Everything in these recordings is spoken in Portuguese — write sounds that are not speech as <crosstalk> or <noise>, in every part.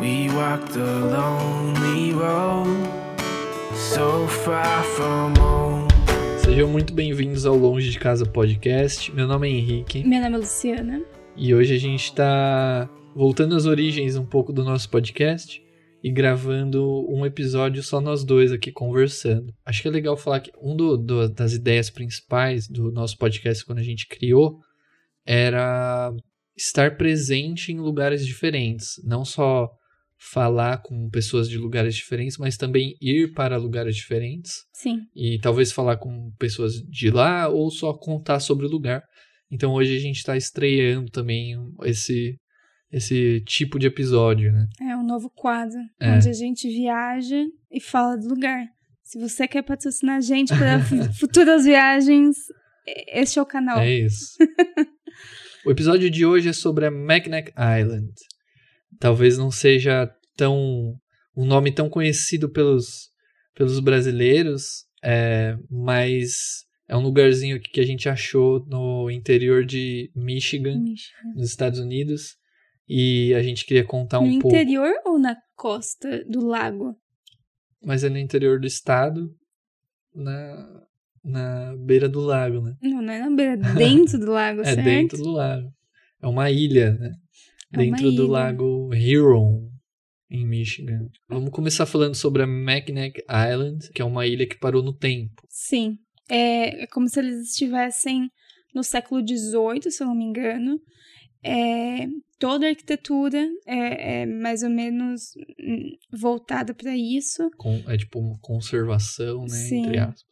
We walked the lonely road, so far from home. Sejam muito bem-vindos ao Longe de Casa Podcast. Meu nome é Henrique Meu nome é Luciana. e hoje a gente está voltando às origens um pouco do nosso podcast e gravando um episódio só nós dois aqui conversando. Acho que é legal falar que um do- das ideias principais do nosso podcast quando a gente criou era estar presente em lugares diferentes, não só falar com pessoas de lugares diferentes, mas também ir para lugares diferentes Sim. e talvez falar com pessoas de lá ou só contar sobre o lugar. Então hoje a gente está estreando também esse esse tipo de episódio, né? É um novo quadro É. onde a gente viaja e fala do lugar. Se você quer patrocinar a gente para fu- <laughs> futuras viagens, este é o canal. É isso. <laughs> o episódio de hoje é sobre a Mackinac Island. Talvez não seja tão um nome tão conhecido pelos pelos brasileiros, é, mas é um lugarzinho aqui que a gente achou no interior de Michigan, Michigan. nos Estados Unidos. E a gente queria contar um no pouco. interior ou na costa do lago? Mas é no interior do estado, na, na beira do lago, né? Não, não é na beira, dentro do lago, <laughs> É certo? dentro do lago. É uma ilha, né? É dentro do lago Huron, em Michigan. Vamos começar falando sobre a Mackinac Island, que é uma ilha que parou no tempo. Sim. É, é como se eles estivessem no século XVIII, se eu não me engano. É, toda a arquitetura é, é mais ou menos hum, voltada para isso. Com, é tipo uma conservação, né? Sim. Entre aspas.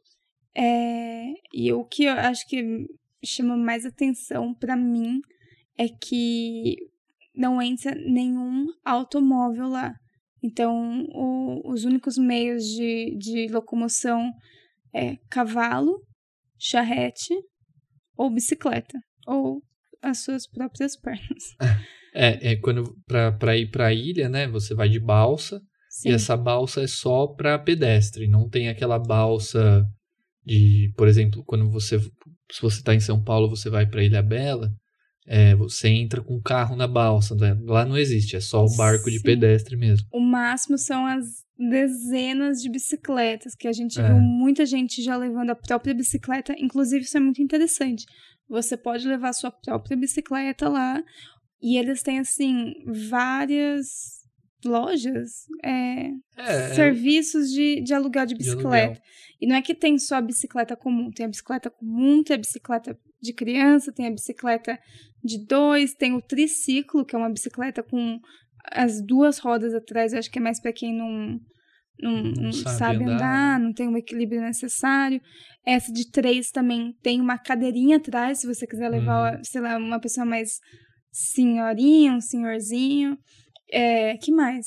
É, e o que eu acho que chama mais atenção para mim é que não entra nenhum automóvel lá. Então, o- os únicos meios de, de locomoção é cavalo, charrete ou bicicleta, ou as suas próprias pernas. <laughs> É, é quando pra ir pra ilha, né? Você vai de balsa. Sim, E essa balsa é só para pedestre, não tem aquela balsa de, por exemplo, quando você se você está em São Paulo, você vai para Ilha Bela, é, você entra com o carro na balsa, né? lá não existe, é só o barco de Sim. pedestre mesmo. o máximo são as dezenas de bicicletas, que a gente É. viu muita gente já levando a própria bicicleta. Inclusive, isso é muito interessante. Você pode levar a sua própria bicicleta lá e eles têm, assim, várias lojas, é, É, serviços de, de aluguel de de bicicleta. aluguel. E não é que tem só a bicicleta comum, tem a bicicleta comum, tem a bicicleta de criança, tem a bicicleta de dois, tem o triciclo, que é uma bicicleta com as duas rodas atrás, eu acho que é mais para quem não, não, Não não sabe sabe, andar, andar, não tem o equilíbrio necessário. Essa de três também tem uma cadeirinha atrás, se você quiser levar, Uhum. sei lá, uma pessoa mais senhorinha, um senhorzinho. É, que mais?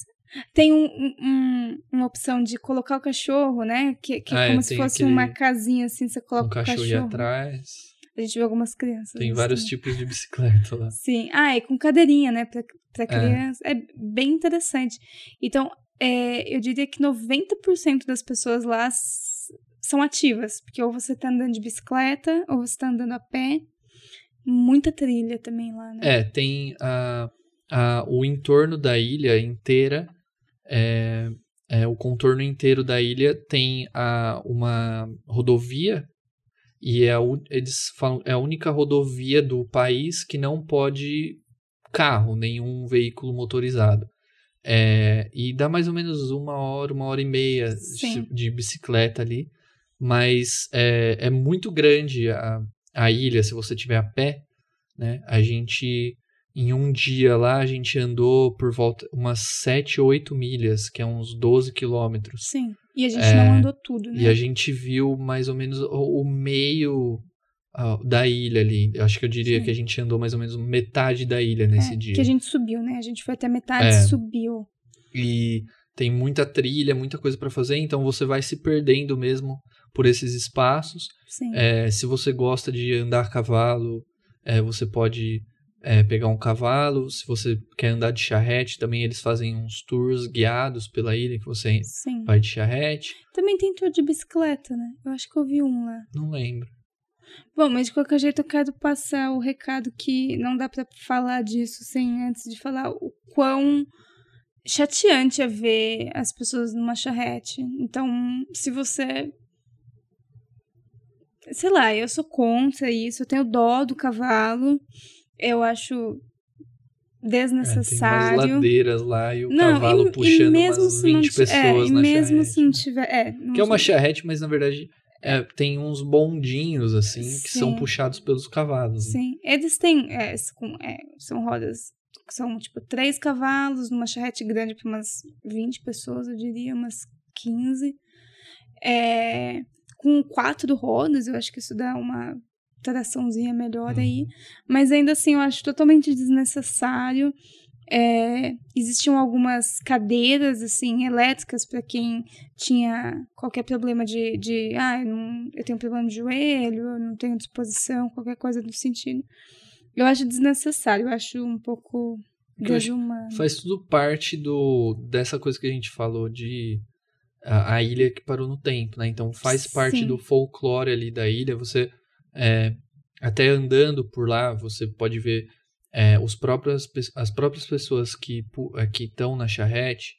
Tem um, um- um- uma opção de colocar o cachorro, né? Que, que Ah, é é, como se fosse aquele- uma casinha assim, você coloca um o cachorro, cachorro. atrás. A gente viu algumas crianças. Tem assim vários também. tipos de bicicleta lá. Sim. Ah, e com cadeirinha, né? Pra, pra criança. É. bem interessante. Então, é, eu diria que 90% das pessoas lá são ativas. Porque ou você tá andando de bicicleta, ou você tá andando a pé. Muita trilha também lá, né? É, tem a, a, o entorno da ilha inteira, é, é, o contorno inteiro da ilha tem a, uma rodovia e é eles falam é a única rodovia do país que não pode carro, nenhum veículo motorizado. É, e dá mais ou menos uma hora, uma hora e meia de, de bicicleta ali, mas é, é muito grande a, a ilha se você tiver a pé, né? A gente em um dia lá a gente andou por volta umas 7 ou 8 milhas, que é uns 12 quilômetros. Sim. E a gente É, não andou tudo, né? E a gente viu mais ou menos o, o meio ah, da ilha ali. Eu acho que eu diria Sim. que a gente andou mais ou menos metade da ilha nesse É, dia. Que a gente subiu, né? A gente foi até metade É. e subiu. E tem muita trilha, muita coisa para fazer, então você vai se perdendo mesmo por esses espaços. Sim. É, se você gosta de andar a cavalo, é, você pode é, pegar um cavalo. Se você quer andar de charrete, também eles fazem uns tours guiados pela ilha que você Sim. vai de charrete. Também tem tour de bicicleta, né? Eu acho que eu vi um lá. Não lembro. Bom, mas de qualquer jeito eu quero passar o recado que não dá pra falar disso sem antes de falar o quão chateante é ver as pessoas numa charrete. Então, se você. Sei lá, eu sou contra isso, eu tenho dó do cavalo. Eu acho desnecessário. É, tem umas ladeiras lá e o Não, cavalo e- puxando e mesmo umas se não 20 ti- pessoas é, na mesmo charrete. se não tiver. É, não Que é uma charrete, mas na verdade é, tem uns bondinhos, assim, que são Sim. puxados pelos cavalos. né? Sim, eles têm. é, com- é, são rodas. São tipo três cavalos numa charrete grande para umas 20 pessoas, eu diria, umas 15. É, com quatro rodas, eu acho que isso dá uma traçãozinha melhor aí. Uhum. Mas ainda assim, eu acho totalmente desnecessário. É, existiam algumas cadeiras assim elétricas para quem tinha qualquer problema de, de ah, eu, não, eu tenho problema de joelho, eu não tenho disposição, qualquer coisa do sentido. Eu acho desnecessário, eu acho um pouco desumano. Faz tudo parte do dessa coisa que a gente falou de a, a ilha que parou no tempo, né? Então faz parte Sim. do folclore ali da ilha. Você é, até andando por lá, você pode ver é, os próprios, as próprias pessoas que é, que estão na charrete.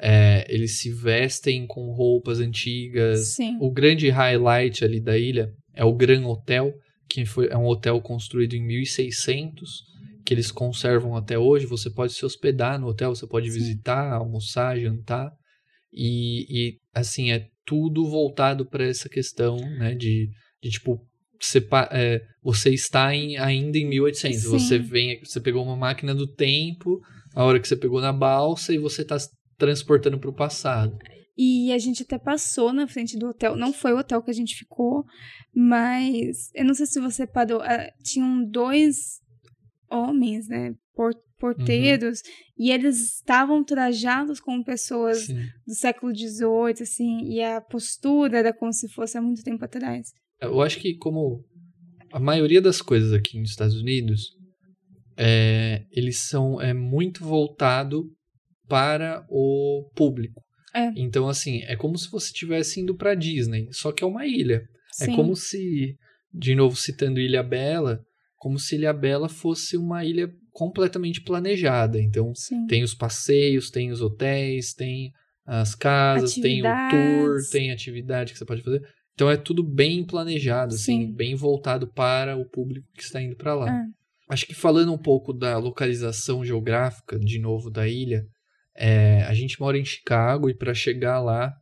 é, eles se vestem com roupas antigas. Sim. O grande highlight ali da ilha é o Gran Hotel, que foi, é um hotel construído em 1600, que eles conservam até hoje. Você pode se hospedar no hotel, você pode Sim. visitar, almoçar, jantar. E, e, assim, é tudo voltado para essa questão, né, de, de tipo, sepa- é, você está em, ainda em 1800. Sim. Você vem, você pegou uma máquina do tempo, a hora que você pegou na balsa, e você está transportando para o passado. E a gente até passou na frente do hotel. Não foi o hotel que a gente ficou, mas eu não sei se você parou. ah, tinham dois homens, né? por- porteiros, e eles estavam trajados como pessoas Sim. do século XVIII, assim, e a postura era como se fosse há muito tempo atrás. Eu acho que como a maioria das coisas aqui nos Estados Unidos, é, eles são é muito voltado para o público. É. Então assim, é como se você estivesse indo para Disney, só que é uma ilha. Sim. É como se, de novo citando Ilha Bela, como se Ilha Bela fosse uma ilha completamente planejada. Então Sim. tem os passeios, tem os hotéis, tem as casas, tem o tour, tem atividade que você pode fazer. Então é tudo bem planejado, assim, Sim. bem voltado para o público que está indo para lá. É. Acho que falando um pouco da localização geográfica, de novo, da ilha, é, a gente mora em Chicago e para chegar lá,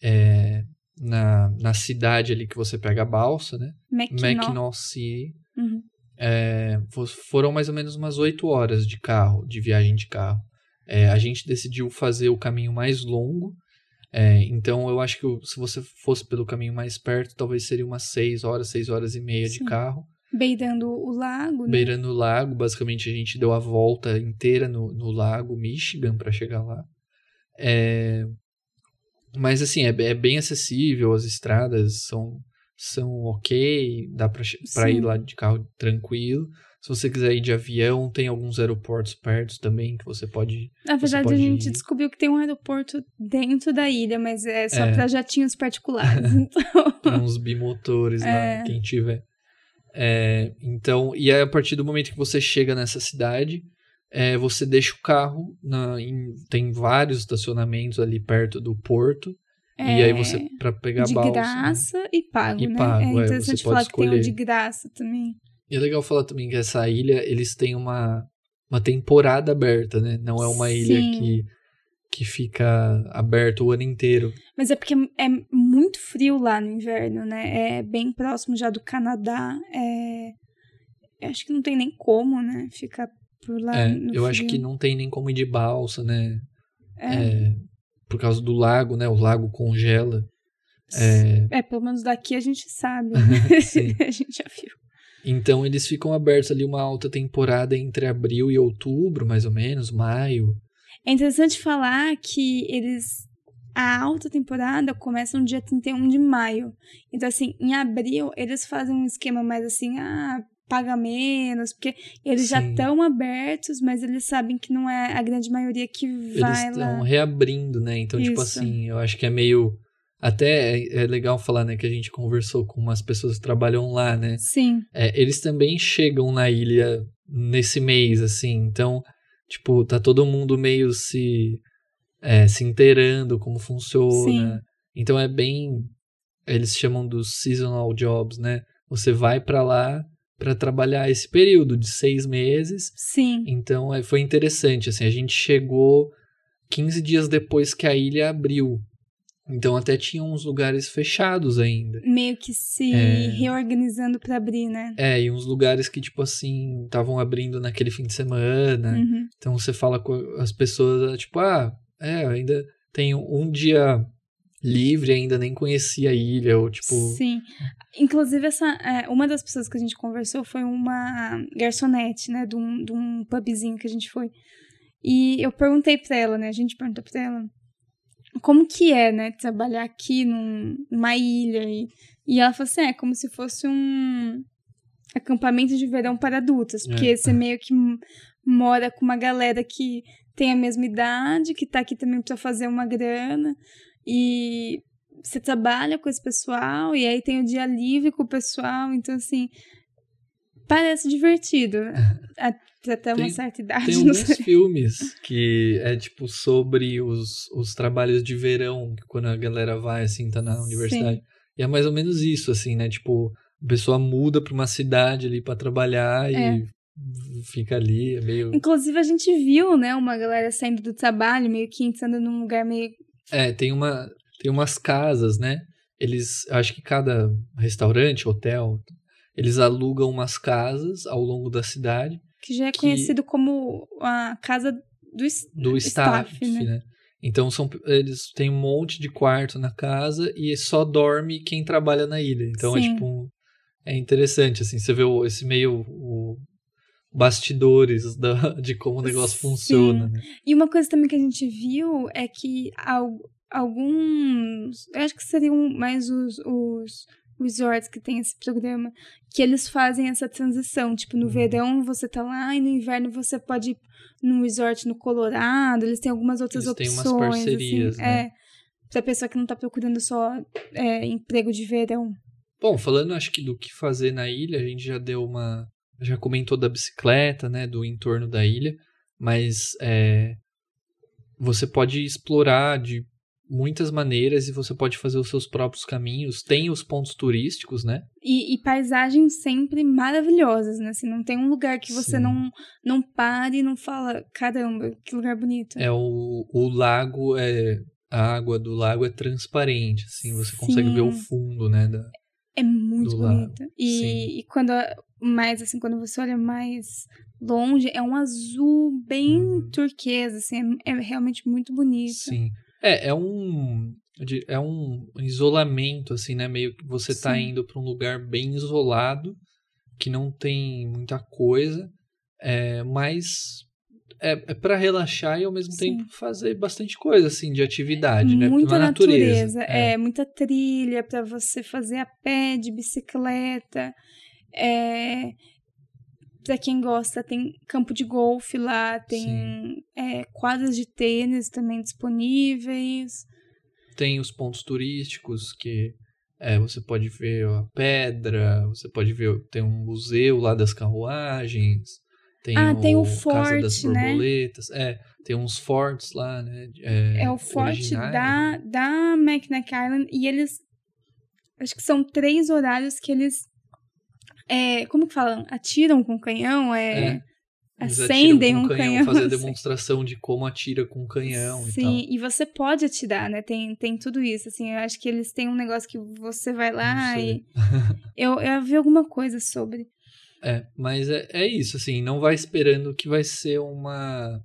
é, na, na cidade ali que você pega a balsa, né? Mackinac. City, Uhum. é, fo- foram mais ou menos umas oito horas de carro, de viagem de carro. É, a gente decidiu fazer o caminho mais longo, é, então eu acho que se você fosse pelo caminho mais perto, talvez seria umas seis horas, seis horas e meia de Sim. carro, Beirando o lago, né? beirando o lago. Basicamente a gente deu a volta inteira no, no lago Michigan para chegar lá. É, mas assim, é, é bem acessível, as estradas são, são ok, dá para ir lá de carro tranquilo. Se você quiser ir de avião, tem alguns aeroportos perto também que você pode ir. Na verdade, a pode gente ir. descobriu que tem um aeroporto dentro da ilha, mas é só É. para jatinhos particulares. <laughs> Então, Tem uns bimotores É. lá, quem tiver. É, então, e aí, a partir do momento que você chega nessa cidade, é, você deixa o carro, na, em- tem vários estacionamentos ali perto do porto, e É, aí você, para pegar de a balsa... né? graça e pago, E né? pago, é, é interessante pode falar que tem um escolher. de graça também. E é legal falar também que essa ilha, eles têm uma, uma temporada aberta, né? Não é uma ilha Sim. que, que fica aberta o ano inteiro. Mas é porque é muito frio lá no inverno, né? É bem próximo já do Canadá. É... Eu acho que não tem nem como, né? Ficar por lá É, eu acho frio. que não tem nem como ir de balsa, né? É. É, por causa do lago, né? O lago congela. É, É, pelo menos daqui a gente sabe. <laughs> A gente já viu. então eles ficam abertos ali uma alta temporada entre abril e outubro, mais ou menos, maio. É interessante falar que eles. A alta temporada começa no dia 31 de maio. Então, assim, em abril, eles fazem um esquema mais assim, ah, paga menos, porque eles já Sim. estão abertos, mas eles sabem que não é a grande maioria que Eles vai estão lá. reabrindo, né? Então, tipo Isso. assim, eu acho que é meio. Até é, é legal falar, né? Que a gente conversou com umas pessoas que trabalham lá, né? Sim, É, eles também chegam na ilha nesse mês, assim. Então, Tipo, tá todo mundo meio se, é, se inteirando como funciona. Sim. Então é bem. Eles chamam dos seasonal jobs, né? Você vai pra lá pra trabalhar esse período de seis meses. Sim. Então é, foi interessante. Assim, a gente chegou 15 dias depois que a ilha abriu. Então até tinha uns lugares fechados ainda. Meio que se É. reorganizando pra abrir, né? É, e uns lugares que, tipo assim, estavam abrindo naquele fim de semana. Uhum. Então você fala com as pessoas, tipo, ah, é, ainda tenho um dia livre, ainda nem conhecia a ilha, ou tipo. Sim. Inclusive, essa, é, uma das pessoas que a gente conversou foi uma garçonete, né? De um, de um pubzinho que a gente foi. E eu perguntei pra ela, né? A gente perguntou pra ela como que é, né? Trabalhar aqui num, numa ilha. E, e ela falou assim: é como se fosse um acampamento de verão para adultos. Porque É. você meio que mora com uma galera que tem a mesma idade, que tá aqui também pra fazer uma grana. E você trabalha com esse pessoal e aí tem o dia livre com o pessoal, então assim parece divertido <laughs> até uma Tem- certa idade, <laughs> Tem alguns sei. filmes que é tipo sobre os, os trabalhos de verão, quando a galera vai, assim, tá na universidade. E é mais ou menos isso, assim, né? Tipo, a pessoa muda pra uma cidade ali pra trabalhar É. e fica ali, é meio. Inclusive a gente viu, né, uma galera saindo do trabalho, meio que entrando num lugar meio É, tem uma tem umas casas, né? Eles, acho que cada restaurante, hotel, eles alugam umas casas ao longo da cidade que já é Que- conhecido como a casa do, do staff, staff, né? né? Então são eles têm um monte de quarto na casa e só dorme quem trabalha na ilha. Então é Sim. tipo um- é interessante assim, você vê o- esse meio o, bastidores da, <laughs> de como o negócio Sim. funciona, né? E uma coisa também que a gente viu é que al- alguns. Eu acho que seriam mais os, os resorts que tem esse programa, que eles fazem essa transição. Tipo, no Uhum. verão você tá lá e no inverno você pode ir num resort no Colorado. Eles têm algumas outras Eles têm opções. umas parcerias, assim, né? É. Pra pessoa que não tá procurando só é, emprego de verão. Bom, falando acho que do que fazer na ilha, a gente já deu uma. Já comentou da bicicleta, né? Do entorno da ilha, mas é, você pode explorar de muitas maneiras e você pode fazer os seus próprios caminhos. Tem os pontos turísticos, né? E, e paisagens sempre maravilhosas, né? Assim, não tem um lugar que você Sim. não, não pare e não fala, caramba, que lugar bonito. É o, o lago, é, a água do lago é transparente, assim, você consegue Sim. ver o fundo, né? Da, É muito sim. E, e quando mais assim, quando você olha mais longe, é um azul bem Uhum. turquesa, assim, é, é realmente muito bonito. Sim. É, é um. É um isolamento, assim, né? Meio que você tá Sim. indo pra um lugar bem isolado, que não tem muita coisa, é, mas é, é para relaxar e ao mesmo Sim. tempo fazer bastante coisa, assim, de atividade, né? Muita Na natureza, É. é. muita trilha pra você fazer a pé, de bicicleta. É, para quem gosta, tem campo de golfe lá, tem é, quadras de tênis também disponíveis. Tem os pontos turísticos que é, você pode ver a pedra, você pode ver, tem um museu lá das carruagens, tem, Ah, o, tem o forte, né? Borboletas, é, tem uns fortes lá, né? É, É, o forte da, né? da Mackinac Island e eles. Acho que são três horários que eles. É, como que falam? Atiram com canhão? É, É. Acendem um com canhão. fazer <laughs> assim. demonstração de como atira com canhão e. Sim, e você pode atirar, né? Tem, tem tudo isso, assim. Eu acho que eles têm um negócio que você vai lá sei. e. Eu, eu vi alguma coisa sobre. É, mas é, é isso, assim, não vai esperando que vai ser uma.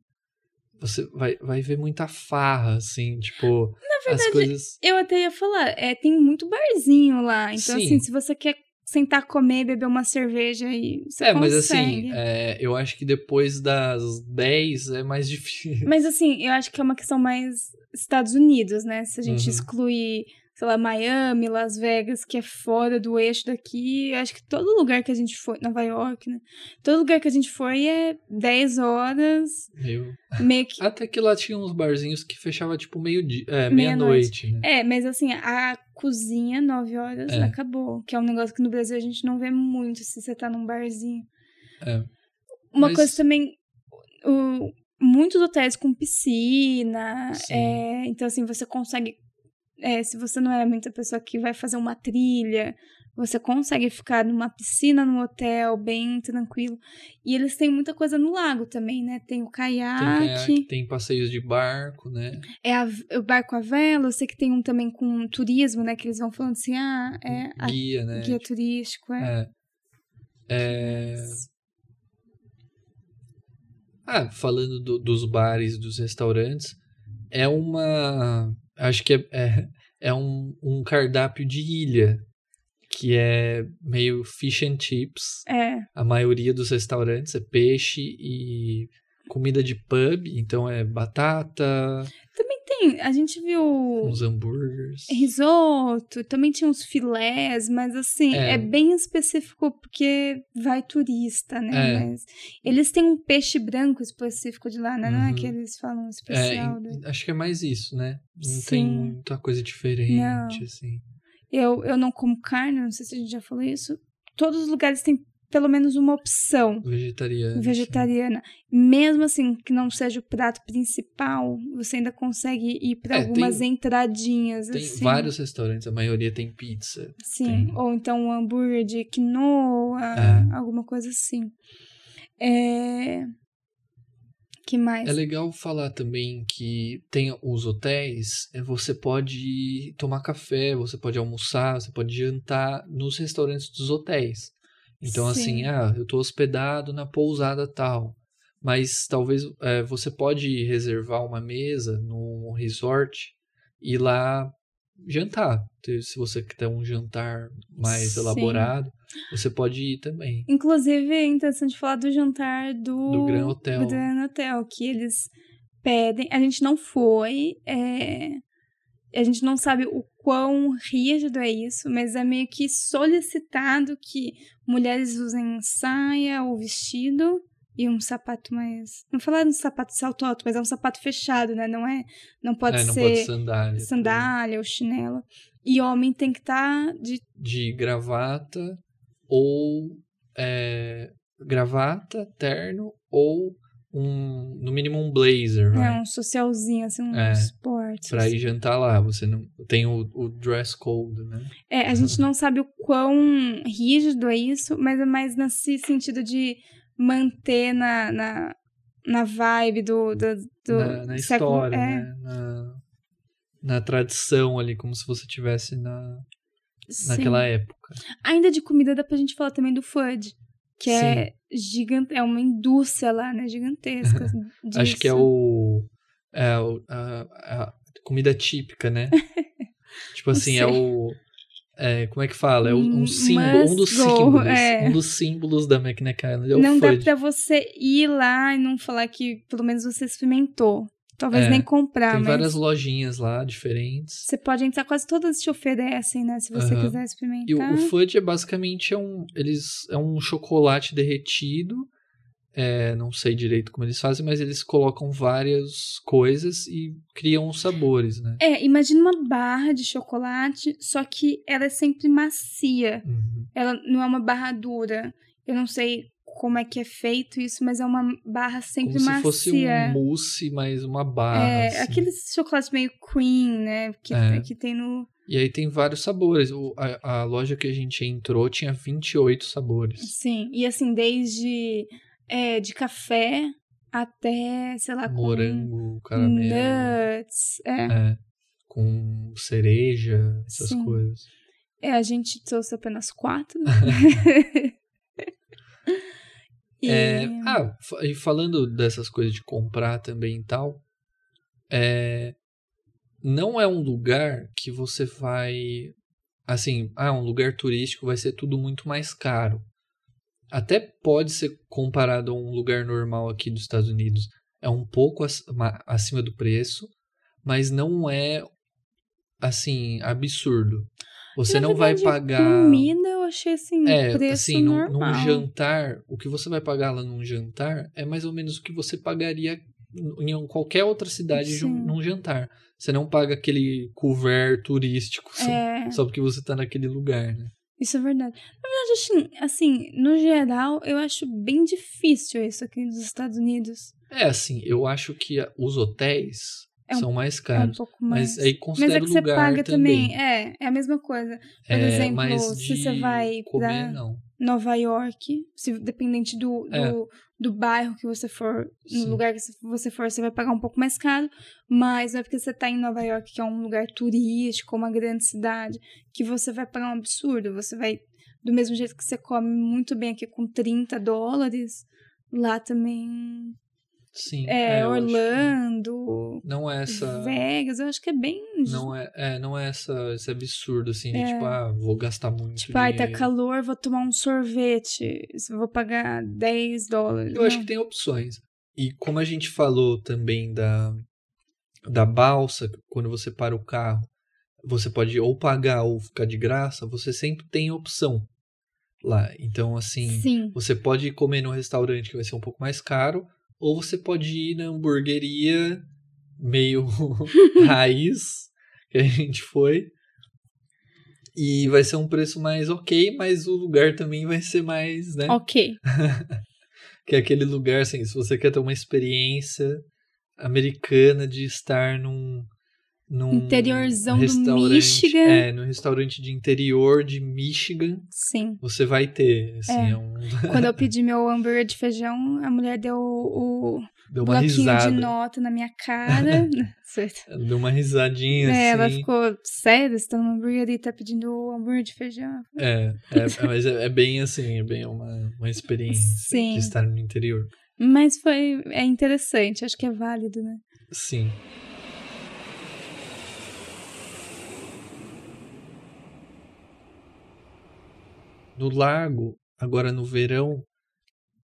Você vai, vai ver muita farra, assim, tipo. Na as verdade, coisas. eu até ia falar, é, tem muito barzinho lá. Então, Sim. assim, se você quer sentar, comer, beber uma cerveja e você É, mas assim, consegue. é, eu acho que depois das 10 é mais <laughs> difícil. Mas assim, eu acho que é uma questão mais Estados Unidos, né? Se a gente Uhum. excluir, sei lá, Miami, Las Vegas, que é fora do eixo daqui, eu acho que todo lugar que a gente foi, Nova York, né? Todo lugar que a gente foi é 10 horas, Meio... meio que. Até que lá tinha uns barzinhos que fechava tipo meio-dia, é, Meia-noite. meia-noite, né? É, mas assim, a cozinha, 9 horas, É. acabou. Que é um negócio que no Brasil a gente não vê muito se você tá num barzinho. É. Uma Mas- coisa também. O, muitos hotéis com piscina. É, então, assim, você consegue. É, se você não é muita pessoa que vai fazer uma trilha, você consegue ficar numa piscina no hotel, bem tranquilo. E eles têm muita coisa no lago também, né? Tem o Tem, caiaque, caiaque, tem passeios de barco, né? é a- o barco à vela. Eu sei que tem um também com turismo, né? Que eles vão falando assim, ah, é a Guia, né? guia turístico, é. É. É, Ah, falando do- dos bares, dos restaurantes, é uma. Acho que é, é, é um, um cardápio de ilha, que é meio fish and chips. É, A maioria dos restaurantes é peixe e comida de pub, então é batata, tem. A gente viu uns hambúrgueres. risoto, também tinha uns filés, mas assim, É. é, bem específico porque vai turista, né? É. Mas eles têm um peixe branco específico de lá, né? Não é Uhum. que eles falam É, especial. em- né? acho que é mais isso, né? Não Sim. tem muita coisa diferente, Não. assim. Eu, eu não como carne, não sei se a gente já falou isso. Todos os lugares têm pelo menos uma opção Vegetariano. vegetariana. Mesmo assim, que não seja o prato principal, você ainda consegue ir para É, algumas tem- entradinhas. Tem assim. vários restaurantes, a maioria tem pizza. Sim, Tem. ou então um hambúrguer de quinoa, É. alguma coisa assim. É... Que mais? É legal falar também que tem os hotéis, é, você pode tomar café, você pode almoçar, você pode jantar nos restaurantes dos hotéis. Então, Sim. assim, ah, eu tô hospedado na pousada tal. Mas talvez é, você pode reservar uma mesa no resort e ir lá jantar. Se você quer um jantar mais Sim. elaborado, você pode ir também. Inclusive, é interessante falar do jantar do, Do Gran Hotel. do Gran Hotel, que eles pedem. A gente não foi, é, a gente não sabe o quão rígido é isso, mas é meio que solicitado que mulheres usem saia ou vestido e um sapato mais. Não falar de um sapato salto alto, mas é um sapato fechado, né? Não é. Não pode é, não ser pode sandália. sandália ou chinelo. E homem tem que estar de. de gravata ou é, gravata, terno ou um, no mínimo um blazer, né, vai, um socialzinho, assim, um É, esporte. pra ir jantar lá. Você não tem o, o dress code, né? É, a gente não sabe o quão rígido é isso, mas é mais nesse sentido de manter na, na, na vibe do, do, do na, na século- história, é, né? Na, na tradição ali, como se você tivesse na, sim. naquela época. Ainda de comida dá pra gente falar também do Fudge, que é gigante, é uma indústria lá, né, gigantesca. Acho que é disso. o. É o- a, a comida típica, né? <laughs> tipo assim, é o. é, como é que fala? É um símbolo, um dos símbolos. é. Um dos símbolos da McNack Island é o não dá fudge. pra você ir lá e não falar que pelo menos você experimentou. Talvez É, nem comprar, Tem mas várias lojinhas lá diferentes. você pode entrar, quase todas te oferecem, né? Se você Aham. quiser E o, experimentar. o fudge é basicamente é um, eles, é um chocolate derretido. É, não sei direito como eles fazem, mas eles colocam várias coisas e criam os sabores, né? É, imagina uma barra de chocolate, só que ela é sempre macia. Uhum. Ela não é uma barra dura. Eu não sei como é que é feito isso, mas é uma barra sempre Como se macia. fosse um mousse, mas uma barra. é, assim. aqueles chocolates meio cream, né? Que, É. que tem no. E aí tem vários sabores. O- a, a loja que a gente entrou tinha 28 sabores. Sim. E assim, desde é, de café até, sei lá, com Morango, caramelo. nuts. É. É, com cereja, essas Sim. coisas. É, a gente trouxe apenas quatro. <laughs> e... É, ah, e falando dessas coisas de comprar também e tal, é, não é um lugar que você vai. Assim, ah, um lugar turístico vai ser tudo muito mais caro. Até pode ser comparado a um lugar normal aqui dos Estados Unidos. É um pouco ac- ma- acima do preço, mas não é assim absurdo. Você não vai pagar. Comida eu achei assim, É, preço assim, num, num normal. jantar, o que você vai pagar lá num jantar é mais ou menos o que você pagaria em qualquer outra cidade um- Sim. num jantar. Você não paga aquele couvert turístico só, É, só porque você tá naquele lugar, né? isso é verdade. Na verdade, assim, assim, no geral, eu acho bem difícil isso aqui nos Estados Unidos. É, assim, eu acho que os hotéis É um- são mais É um caros. pouco mais. mas aí Mas considera é que o você lugar paga também. também. É, é a mesma coisa. Por É, exemplo, mas se você vai comer. Nova York, se, dependente do, É. do, do bairro que você for, no Sim. lugar que você for, você vai pagar um pouco mais caro, mas não é porque você tá em Nova York, que é um lugar turístico, uma grande cidade, que você vai pagar um absurdo. Você vai, do mesmo jeito que você come muito bem aqui com 30 dólares, lá também Sim. é, acho que Orlando, Não é essa. Vegas, eu acho que é bem. Não é, é, não é essa, esse absurdo, assim, de É. tipo, ah, vou gastar muito. Tipo, ai, tá calor, vou tomar um sorvete. Vou pagar 10 dólares. Eu acho Não. que tem opções. E como a gente falou também da, da balsa, quando você para o carro, você pode ou pagar ou ficar de graça, você sempre tem opção lá. Então, assim, Sim. você pode comer no restaurante que vai ser um pouco mais caro, ou você pode ir na hamburgueria meio <laughs> raiz que a gente foi. E vai ser um preço mais ok, mas o lugar também vai ser mais, né? Ok. <laughs> Que é aquele lugar, assim, se você quer ter uma experiência americana de estar num. Num Interiorzão do Michigan. É, num restaurante de interior de Michigan, Sim. você vai ter. Assim, É. é um, <laughs> Quando eu pedi meu hambúrguer de feijão, a mulher deu o, deu uma bloquinho risada. de nota na minha cara. <laughs> Certo. Deu uma risadinha, É, ela assim. ficou, sério, você tá numa hamburgueria e tá pedindo o hambúrguer de feijão? É, é, mas é, é bem assim, é bem uma, uma experiência Sim. de estar no interior. Mas foi, é interessante, acho que é válido, né? Sim. No lago, agora no verão,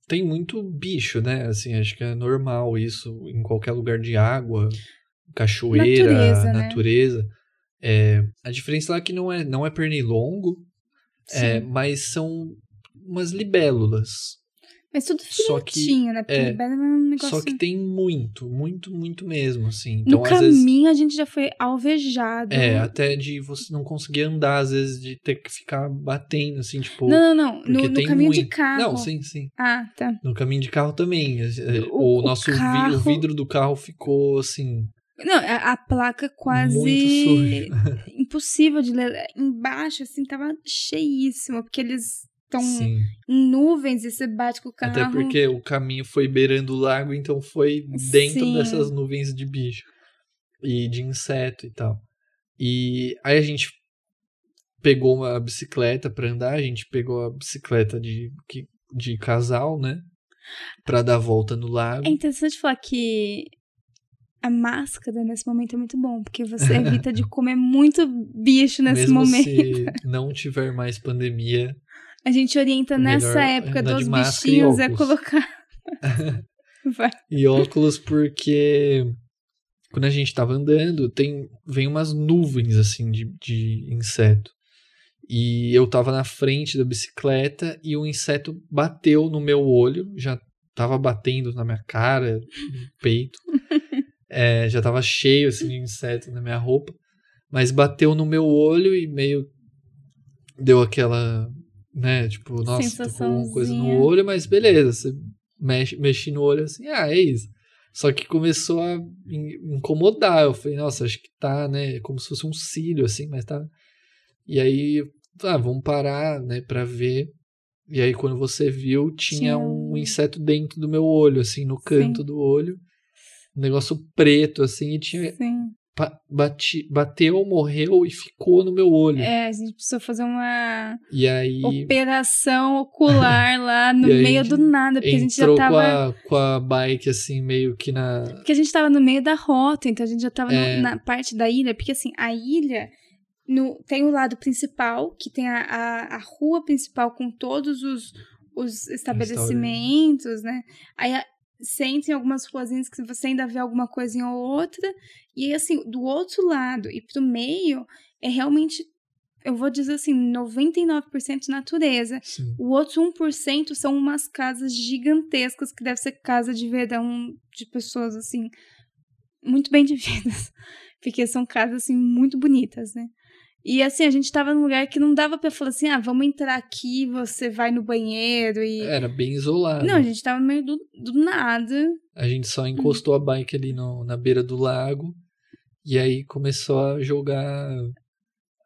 tem muito bicho, né? Assim, acho que é normal isso em qualquer lugar de água, cachoeira, Natureza, né? natureza. É, a diferença lá é que não é, não é pernilongo, é, mas são umas libélulas. Mas tudo fininho, né? Porque é, é um negócio... Só que tem muito, muito, muito mesmo, assim. No Então, vezes. caminho a gente já foi alvejado. É, até de você não conseguir andar, às vezes, de ter que ficar batendo, assim, tipo. Não, não, não. No, no caminho de muito. carro. Não, sim, sim. Ah, tá. No caminho de carro também. é, O- O, o nosso vi- carro- o vidro do carro ficou assim. Não, a, a placa quase impossível de ler. Embaixo, assim, tava cheíssimo, porque eles estão em nuvens e você bate com o carro. Até porque o caminho foi beirando o lago, então foi dentro Sim. dessas nuvens de bicho e de inseto e tal. E aí a gente pegou uma bicicleta pra andar, a gente pegou a bicicleta de, de casal, né? Pra dar a volta no lago. É interessante falar que a máscara nesse momento é muito bom, porque você <laughs> evita de comer muito bicho nesse Mesmo momento. se não tiver mais pandemia, A gente orienta nessa época dos bichinhos é óculos. colocar. <laughs> E óculos porque quando a gente tava andando, tem vem umas nuvens assim de, de inseto. E eu tava na frente da bicicleta e o inseto bateu no meu olho, já tava batendo na minha cara, no peito. <laughs> É, já tava cheio assim de inseto na minha roupa, mas bateu no meu olho e meio deu aquela, né, tipo, nossa, tô com alguma coisa no olho, mas beleza, você mexe, mexe no olho assim, ah, é isso. Só que começou a in- incomodar. Eu falei, nossa, acho que tá, né? Como se fosse um cílio, assim, mas tá. E aí, ah, vamos parar, né, pra ver. E aí, quando você viu, tinha Tinha um inseto dentro do meu olho, assim, no canto do olho. Um negócio preto, assim, e tinha. Sim. Bateu, morreu e ficou no meu olho. É, a gente precisou fazer uma aí. operação ocular <laughs> lá no meio do nada, porque a gente já tava. com, a, com a bike, assim, meio que na. Porque a gente tava no meio da rota, então a gente já tava no- É. na parte da ilha, porque assim, a ilha no, tem o lado principal, que tem a, a, a rua principal com todos os, os estabelecimentos, né? Aí a, sente em algumas ruazinhas que você ainda vê alguma coisinha ou outra. E assim, do outro lado e pro meio é realmente, eu vou dizer assim, 99% natureza. Sim. O outro 1% são umas casas gigantescas que deve ser casa de verão de pessoas assim muito bem de <laughs> vidas, porque são casas assim muito bonitas, né? E assim, a gente tava num lugar que não dava pra falar assim, ah, vamos entrar aqui, você vai no banheiro e. Era bem isolado. Não, a gente tava no meio do, do nada. A gente só encostou a bike ali no, na beira do lago. E aí começou a jogar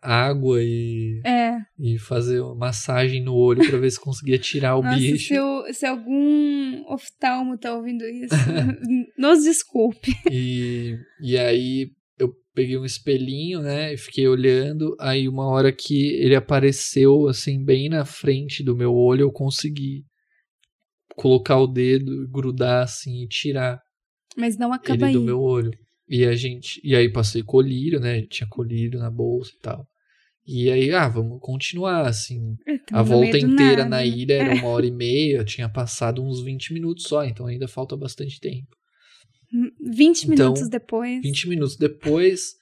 água e, É. e fazer uma massagem no olho pra ver se conseguia tirar o Nossa, bicho. se, o- se algum oftalmo tá ouvindo isso, <laughs> nos desculpe. E, e aí eu peguei um espelhinho, né? E fiquei olhando. Aí uma hora que ele apareceu, assim, bem na frente do meu olho, eu consegui colocar o dedo, grudar assim e tirar Mas não acaba ele do aí. meu olho. E a gente. E aí passei colírio, né? Tinha colírio na bolsa e tal. E aí, ah, vamos continuar, assim. É, A volta do inteira nada, na ilha era uma hora e meia, tinha passado uns 20 minutos só, então ainda falta bastante tempo. 20 Então, minutos depois, 20 minutos depois,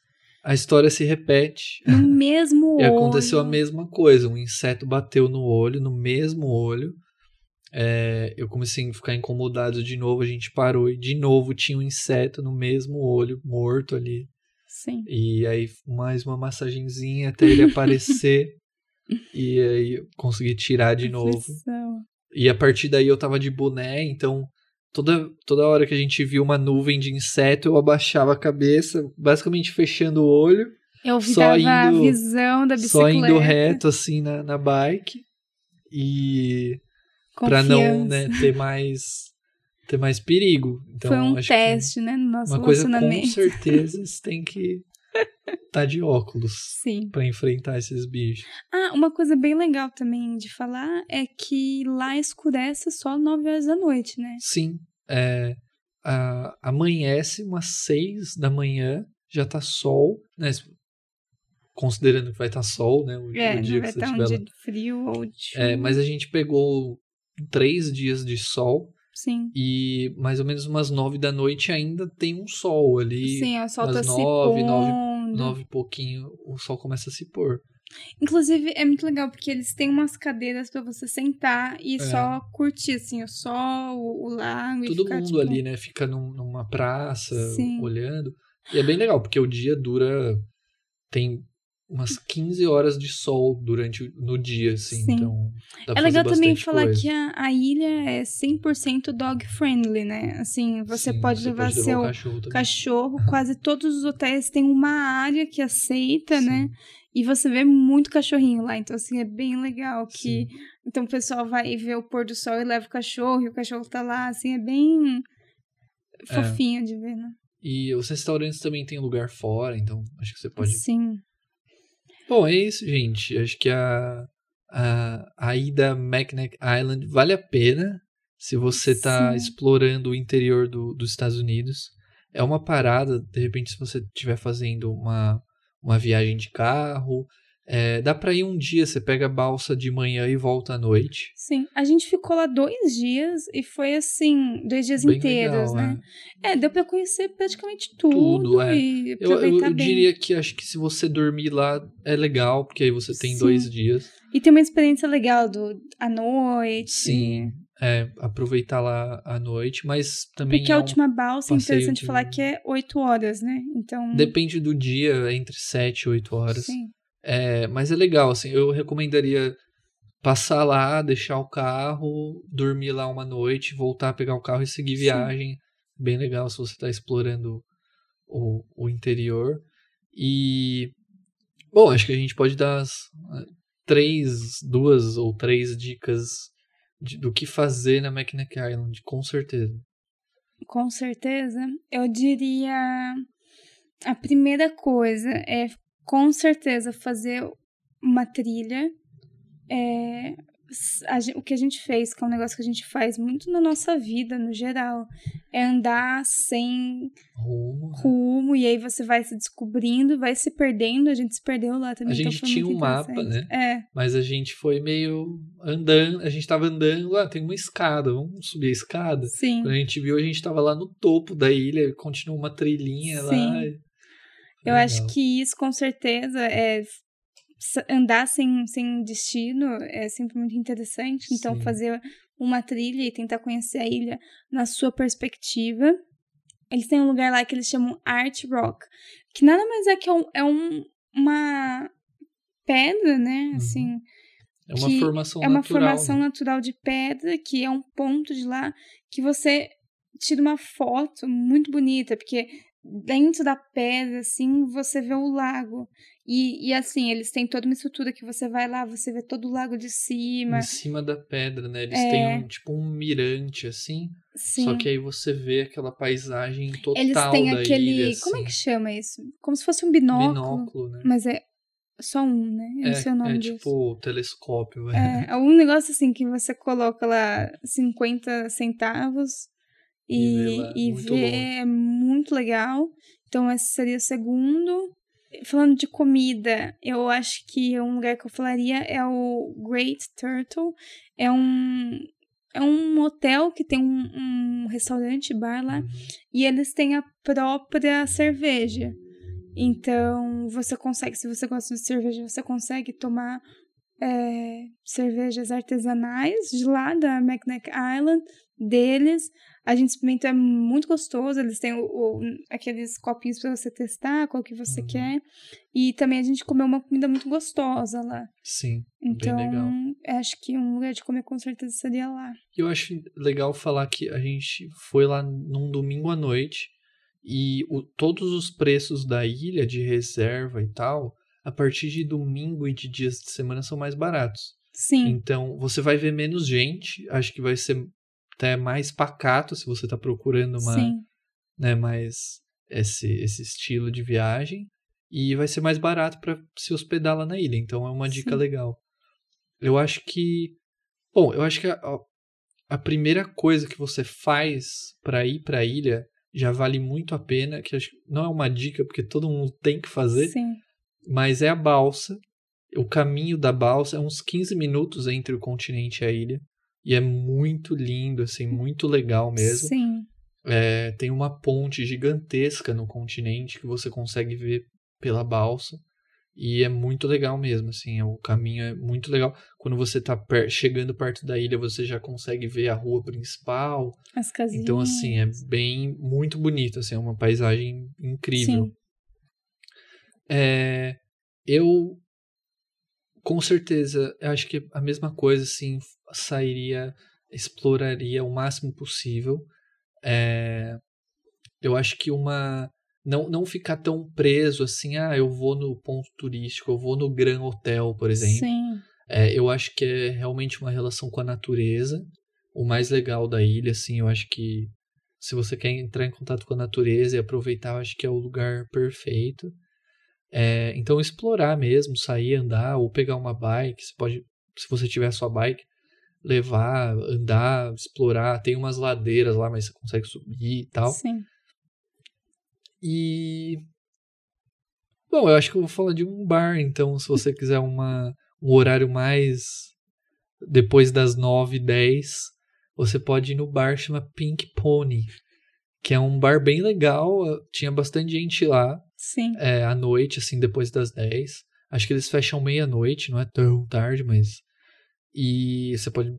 a história se repete. no mesmo <laughs> E olho. aconteceu a mesma coisa. Um inseto bateu no olho, no mesmo olho. É, eu comecei a ficar incomodado de novo, a gente parou e de novo tinha um inseto no mesmo olho, morto ali. Sim. E aí mais uma massagenzinha até ele aparecer. <laughs> e aí eu consegui tirar de novo. E a partir daí eu tava de boné, então toda, toda hora que a gente via uma nuvem de inseto, eu abaixava a cabeça, basicamente fechando o olho, Eu Só ficava a indo- visão da só bicicleta. indo reto assim na, na bike. E pra não né, ter mais ter mais perigo. Então, Foi um teste, né, no nosso Uma coisa com certeza você tem que estar de óculos Sim. pra enfrentar esses bichos. Ah, uma coisa bem legal também de falar é que lá escurece só 9 horas da noite, né? Sim, é, a- amanhece umas seis da manhã, já tá sol, né? Considerando que vai estar sol, né? O, É, o não dia vai que você estar um estiver dia frio ou de chuva. É, mas a gente pegou três dias de sol Sim. e mais ou menos umas nove da noite ainda tem um sol ali. Sim, o sol tá se nove, nove- pondo. Nove e pouquinho, o sol começa a se pôr. Inclusive, é muito legal porque eles têm umas cadeiras pra você sentar e É. só curtir, assim, o sol, o, o lago. e Todo ficar, mundo tipo, ali, né? Fica num- numa praça, Sim. olhando. E é bem legal, porque o dia dura. Tem umas 15 horas de sol durante o- no dia, assim. Sim. Então. É legal também falar coisa. que a, a ilha é 100% dog friendly, né? Assim, você Sim, pode levar pode seu cachorro cachorro. Quase todos os hotéis têm uma área que aceita, Sim, né? E você vê muito cachorrinho lá. Então, assim, é bem legal que. Então, o pessoal vai ver o pôr do sol e leva o cachorro, e o cachorro tá lá, assim, é bem É. fofinho de ver, né? E os restaurantes também tem lugar fora, então acho que você pode. Sim. Bom, é isso, gente. Acho que a, a, a ida a Mackinac Island vale a pena se você tá Sim. explorando o interior do, dos Estados Unidos. É uma parada, de repente, se você estiver fazendo uma, uma viagem de carro. É, dá pra ir um dia, você pega a balsa de manhã e volta à noite. Sim. A gente ficou lá dois dias e foi assim, dois dias Bem inteiros, legal, né? É, deu pra conhecer praticamente Tudo, tudo, é. e Eu, eu, aproveitar eu bem. diria que acho que se você dormir lá é legal, porque aí você tem Sim. dois dias. E tem uma experiência legal do à noite. Sim, é, aproveitar lá à noite, mas também Porque é a última balsa, é interessante de- falar que é oito horas, né? Então. Depende do dia, entre 7 e 8 horas. Sim. É, mas é legal, assim, eu recomendaria passar lá, deixar o carro, dormir lá uma noite, voltar a pegar o carro e seguir Sim. viagem. Bem legal se você está explorando o, o interior. E, bom, acho que a gente pode dar as, eh, três, duas ou três dicas de- do que fazer na Mackinac Island, com certeza. Com certeza. Eu diria. A primeira coisa é, com certeza, fazer uma trilha. É, a o que a gente fez, que é um negócio que a gente faz muito na nossa vida, no geral, é andar sem Rumo. rumo, e aí você vai se descobrindo, vai se perdendo. A gente se perdeu lá também. A então gente foi tinha um mapa, né? É, Mas a gente foi meio andando, a gente tava andando, lá tem uma escada, vamos subir a escada. sim. Quando a gente viu, a gente tava lá no topo da ilha, continua uma trilhinha lá. Sim. e- Eu Legal. acho que isso, com certeza, é andar sem, sem destino é sempre muito interessante. Então, Sim. fazer uma trilha e tentar conhecer a ilha na sua perspectiva. Eles têm um lugar lá que eles chamam Art Rock, que nada mais é que é, um, é um- uma pedra, né? Uhum. Assim, É uma formação é uma natural. formação né? natural de pedra, que é um ponto de lá que você tira uma foto muito bonita, porque dentro da pedra, assim, você vê o lago. E, e assim, eles têm toda uma estrutura que você vai lá, você vê todo o lago de cima. Em cima da pedra, né? Eles É. têm um, tipo um mirante, assim. Sim. Só que aí você vê aquela paisagem total Eles têm da aquele. ilha, Como é assim. que chama isso? Como se fosse um binóculo. Binóculo, né? Mas é só um, né? Eu não sei o nome é disso. tipo telescópio. é. É, é um negócio assim que você coloca lá 50 centavos E e, e longe. é muito legal. Então, esse seria o segundo. Falando de comida, eu acho que um lugar que eu falaria é o Great Turtle. É um, é um hotel que tem um, um restaurante, bar lá, e eles têm a própria cerveja. Então, você consegue, se você gosta de cerveja, você consegue tomar é, cervejas artesanais de lá da Macneck Island deles. A gente experimentou, é muito gostoso. Eles têm o- o- aqueles copinhos para você testar qual que você Uhum. quer. E também a gente comeu uma comida muito gostosa lá. Sim. Então, legal. acho que um lugar de comer com certeza seria lá. E eu acho legal falar que a gente foi lá num domingo à noite e o- todos os preços da ilha de reserva e tal, a partir de domingo e de dias de semana são mais baratos. Sim, Então você vai ver menos gente, acho que vai ser até mais pacato se você está procurando uma, sim. né, mais esse, esse estilo de viagem e vai ser mais barato para se hospedar lá na ilha. Então é uma dica Sim. legal. Eu acho que, bom, eu acho que a, a primeira coisa que você faz para ir para a ilha já vale muito a pena, que não é uma dica porque todo mundo tem que fazer, Sim, mas é a balsa. O caminho da balsa é uns 15 minutos entre o continente e a ilha. E é muito lindo, assim, muito legal mesmo. sim. É, tem uma ponte gigantesca no continente que você consegue ver pela balsa. E é muito legal mesmo, assim, o caminho é muito legal. Quando você tá per- chegando perto da ilha, você já consegue ver a rua principal. As casinhas. Então, assim, é bem, muito bonito, assim, é uma paisagem incrível. Sim. É, eu, com certeza, acho que a mesma coisa, assim, sairia, exploraria o máximo possível. É, eu acho que uma. Não, não ficar tão preso assim, ah, eu vou no ponto turístico, eu vou no Gran Hotel, por exemplo. Sim, É, eu acho que é realmente uma relação com a natureza. O mais legal da ilha, assim, eu acho que se você quer entrar em contato com a natureza e aproveitar, eu acho que é o lugar perfeito. É, então, explorar mesmo, sair, andar, ou pegar uma bike. Você pode, se você tiver a sua bike, levar, andar, explorar. Tem umas ladeiras lá, mas você consegue subir e tal. sim. E. Bom, eu acho que eu vou falar de um bar, então, se você <laughs> quiser uma, um horário mais. depois das 9, 10, você pode ir no bar chama Pink Pony, que é um bar bem legal. Tinha bastante gente lá Sim. é, à noite, assim, depois das 10. Acho que eles fecham meia-noite, não é tão tarde, mas. E você pode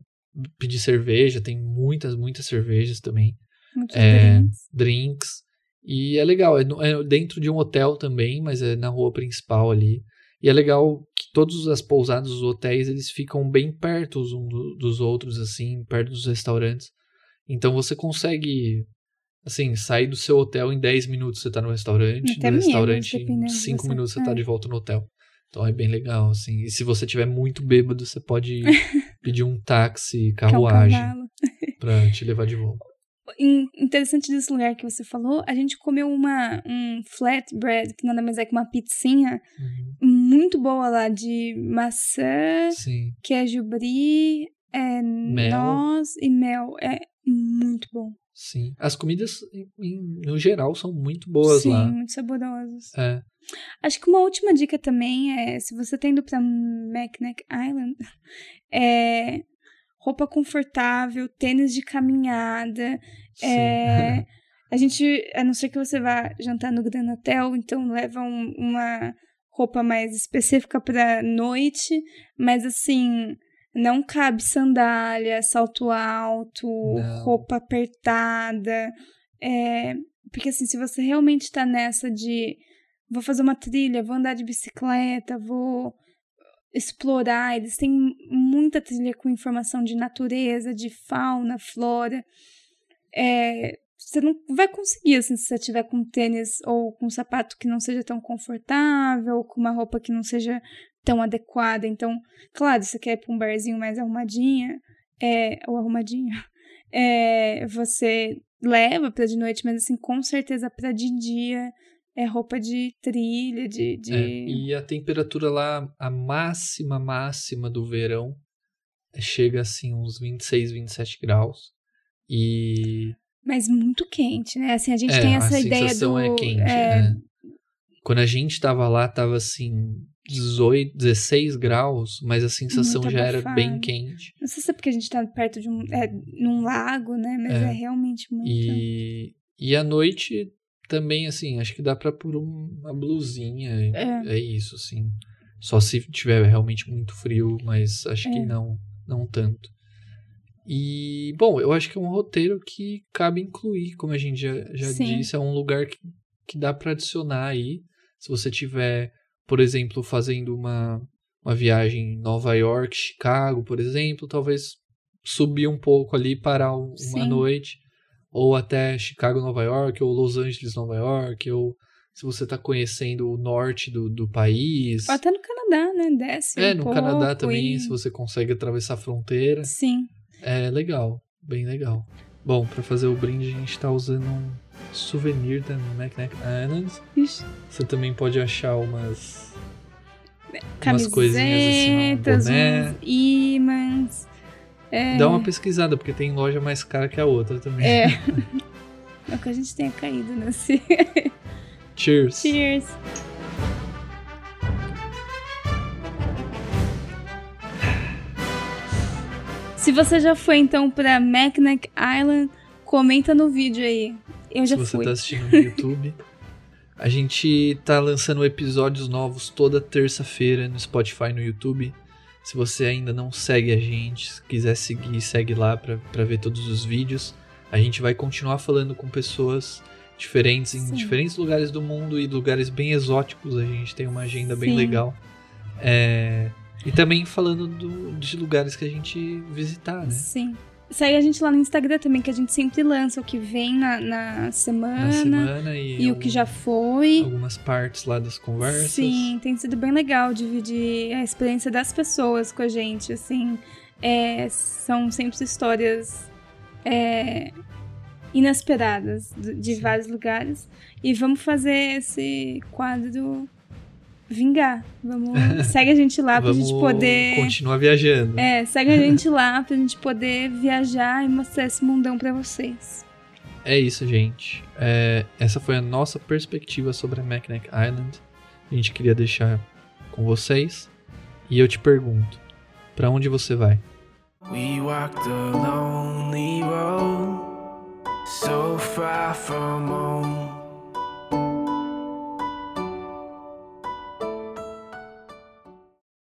pedir cerveja, tem muitas, muitas cervejas também Muitos É, drinks. drinks. E é legal, é, é dentro de um hotel também, mas é na rua principal ali. E é legal que todas as pousadas, os hotéis, eles ficam bem perto uns um do- dos outros, assim, perto dos restaurantes. Então você consegue, assim, sair do seu hotel em 10 minutos você tá no restaurante, Até no restaurante em dependendo de 5 você. minutos você tá É. de volta no hotel. Então é bem legal, assim. E se você tiver muito bêbado, você pode <laughs> pedir um táxi, é carruagem, <laughs> pra te levar de volta. In- Interessante desse lugar que você falou, a gente comeu uma um flatbread, que nada mais é que uma pizzinha Uhum. muito boa lá de maçã, Sim. queijo brie, é, noz e mel. É muito bom. Sim. As comidas, em- em- no geral, são muito boas Sim, lá. muito saborosas. É. Acho que uma última dica também é, se você tá indo pra Macneck Island, <laughs> é roupa confortável, tênis de caminhada, Sim. É, <laughs> a gente, a não ser que você vá jantar no Gran Hotel, então leva um- uma roupa mais específica para noite, mas assim, não cabe sandália, salto alto, Não. roupa apertada. é, porque assim, se você realmente tá nessa de vou fazer uma trilha, vou andar de bicicleta, vou explorar. Eles têm muita trilha com informação de natureza, de fauna, flora. É, você não vai conseguir assim, se você tiver com tênis ou com um sapato que não seja tão confortável, ou com uma roupa que não seja tão adequada. Então, claro, você quer ir para um barzinho mais arrumadinha, é, ou arrumadinho, <laughs> é, você leva para de noite, mas assim, com certeza para de dia é roupa de trilha, de. de... É, e a temperatura lá, a máxima, máxima do verão, chega assim uns 26, 27 graus. E. Mas muito quente, né? Assim, a gente é, tem essa ideia do. É quente, é... Né? Quando a gente tava lá, tava assim, 18, 16 graus, mas a sensação muito já abafado. era bem quente. Não sei se é porque a gente tá perto de um. É, num lago, né? Mas é, é realmente muito. E, e à noite também, assim, acho que dá pra pôr uma blusinha. É. é isso, assim. Só se tiver realmente muito frio, mas acho é. que não, não tanto. E, bom, eu acho que é um roteiro que cabe incluir, como a gente já, já disse, é um lugar que, que dá para adicionar aí. Se você tiver, por exemplo, fazendo uma, uma viagem em Nova York, Chicago, por exemplo, talvez subir um pouco ali, parar uma noite ou até Chicago, Nova York, ou Los Angeles, Nova York, ou se você está conhecendo o norte do, do país. Ou até no Canadá, né? Desce. É, um no pouco Canadá também, e... se você consegue atravessar a fronteira. Sim. É legal, bem legal. Bom, para fazer o brinde, a gente está usando um souvenir da Macnac Islands. Ixi. Você também pode achar umas. Camisetas, umas coisinhas assim, um boné. imãs. É... Dá uma pesquisada, porque tem loja mais cara que a outra também. É. <laughs> é que a gente tenha caído nesse. Cheers. Cheers. Se você já foi então para Mackinac Island, comenta no vídeo aí. Eu já. Se você fui. tá assistindo no YouTube, <laughs> a gente tá lançando episódios novos toda terça-feira no Spotify no YouTube. Se você ainda não segue a gente, se quiser seguir, segue lá para ver todos os vídeos. A gente vai continuar falando com pessoas diferentes em Sim. diferentes lugares do mundo e lugares bem exóticos. A gente tem uma agenda Sim. bem legal. É... E também falando do, de lugares que a gente visitar, né? Sim. Segue a gente lá no Instagram também, que a gente sempre lança o que vem na, na semana. Na semana e, e o que já foi. Algumas partes lá das conversas. Sim, tem sido bem legal dividir a experiência das pessoas com a gente, assim. É, são sempre histórias é, inesperadas de Sim. vários lugares. E vamos fazer esse quadro vingar. Vamos, segue a gente lá pra gente poder continuar viajando. É, segue a gente lá pra gente poder viajar e mostrar esse mundão para vocês. É isso, gente. É, essa foi a nossa perspectiva sobre a Mackinac Island. A gente queria deixar com vocês. E eu te pergunto, para onde você vai? We walked a lonely road, so far from home.